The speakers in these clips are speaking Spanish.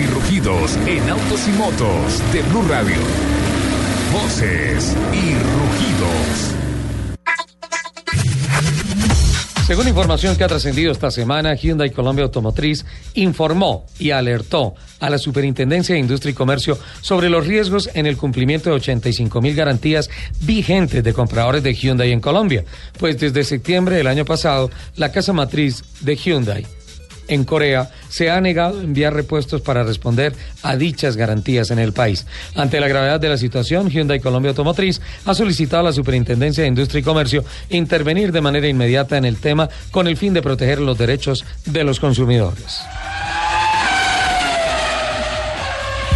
y rugidos en autos y motos de Blue Radio. Voces y rugidos. Según información que ha trascendido esta semana, Hyundai Colombia Automotriz informó y alertó a la Superintendencia de Industria y Comercio sobre los riesgos en el cumplimiento de 85 mil garantías vigentes de compradores de Hyundai en Colombia. Pues desde septiembre del año pasado, la casa matriz de Hyundai en Corea se ha negado a enviar repuestos para responder a dichas garantías en el país. Ante la gravedad de la situación, Hyundai Colombia Automotriz ha solicitado a la Superintendencia de Industria y Comercio intervenir de manera inmediata en el tema con el fin de proteger los derechos de los consumidores.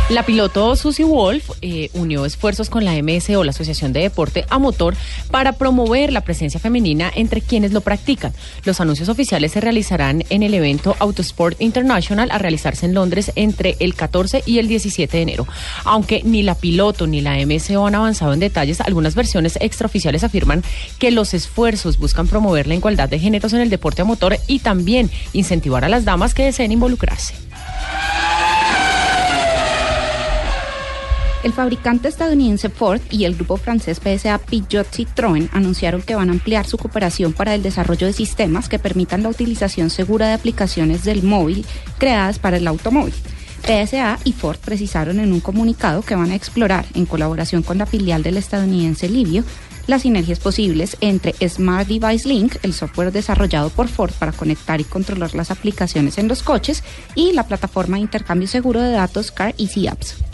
La piloto Susie Wolf eh, unió esfuerzos con la MSO, la Asociación de Deporte a Motor, para promover la presencia femenina entre quienes lo practican. Los anuncios oficiales se realizarán en el evento Autosport International a realizarse en Londres entre el 14 y el 17 de enero. Aunque ni la piloto ni la MSO han avanzado en detalles, algunas versiones extraoficiales afirman que los esfuerzos buscan promover la igualdad de géneros en el deporte a motor y también incentivar a las damas que deseen involucrarse. El fabricante estadounidense Ford y el grupo francés PSA Peugeot Citroën anunciaron que van a ampliar su cooperación para el desarrollo de sistemas que permitan la utilización segura de aplicaciones del móvil creadas para el automóvil. PSA y Ford precisaron en un comunicado que van a explorar, en colaboración con la filial del estadounidense Livio, las sinergias posibles entre Smart Device Link, el software desarrollado por Ford para conectar y controlar las aplicaciones en los coches, y la plataforma de intercambio seguro de datos Car Easy Apps.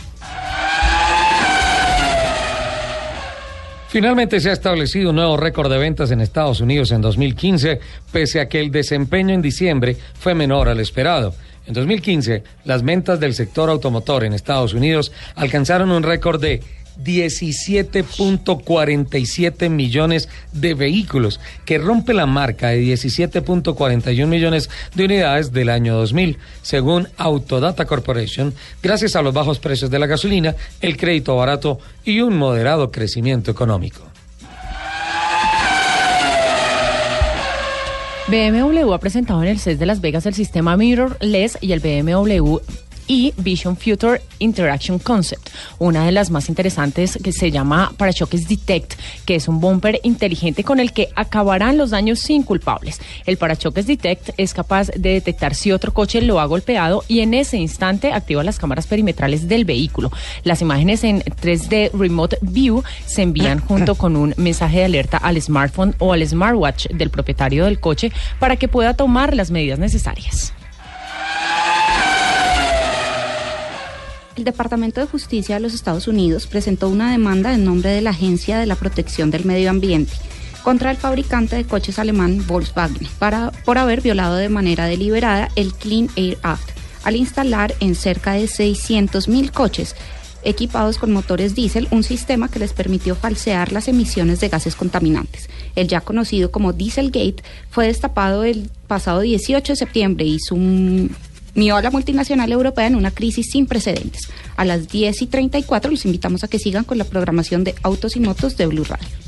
Finalmente se ha establecido un nuevo récord de ventas en Estados Unidos en 2015, pese a que el desempeño en diciembre fue menor al esperado. En 2015, las ventas del sector automotor en Estados Unidos alcanzaron un récord de 17.47 millones de vehículos, que rompe la marca de 17.41 millones de unidades del año 2000, según Autodata Corporation, gracias a los bajos precios de la gasolina, el crédito barato y un moderado crecimiento económico. BMW ha presentado en el CES de Las Vegas el sistema Mirrorless y el BMW y Vision Future Interaction Concept, una de las más interesantes que se llama Parachoques Detect, que es un bumper inteligente con el que acabarán los daños sin culpables. El Parachoques Detect es capaz de detectar si otro coche lo ha golpeado y en ese instante activa las cámaras perimetrales del vehículo. Las imágenes en 3D Remote View se envían junto con un mensaje de alerta al smartphone o al smartwatch del propietario del coche para que pueda tomar las medidas necesarias. El Departamento de Justicia de los Estados Unidos presentó una demanda en nombre de la Agencia de la Protección del Medio Ambiente contra el fabricante de coches alemán Volkswagen para, por haber violado de manera deliberada el Clean Air Act al instalar en cerca de 600.000 coches equipados con motores diésel un sistema que les permitió falsear las emisiones de gases contaminantes. El ya conocido como Dieselgate fue destapado el pasado 18 de septiembre y su mió a la multinacional europea en una crisis sin precedentes. A las 10 y 34 los invitamos a que sigan con la programación de Autos y Motos de Blue Radio.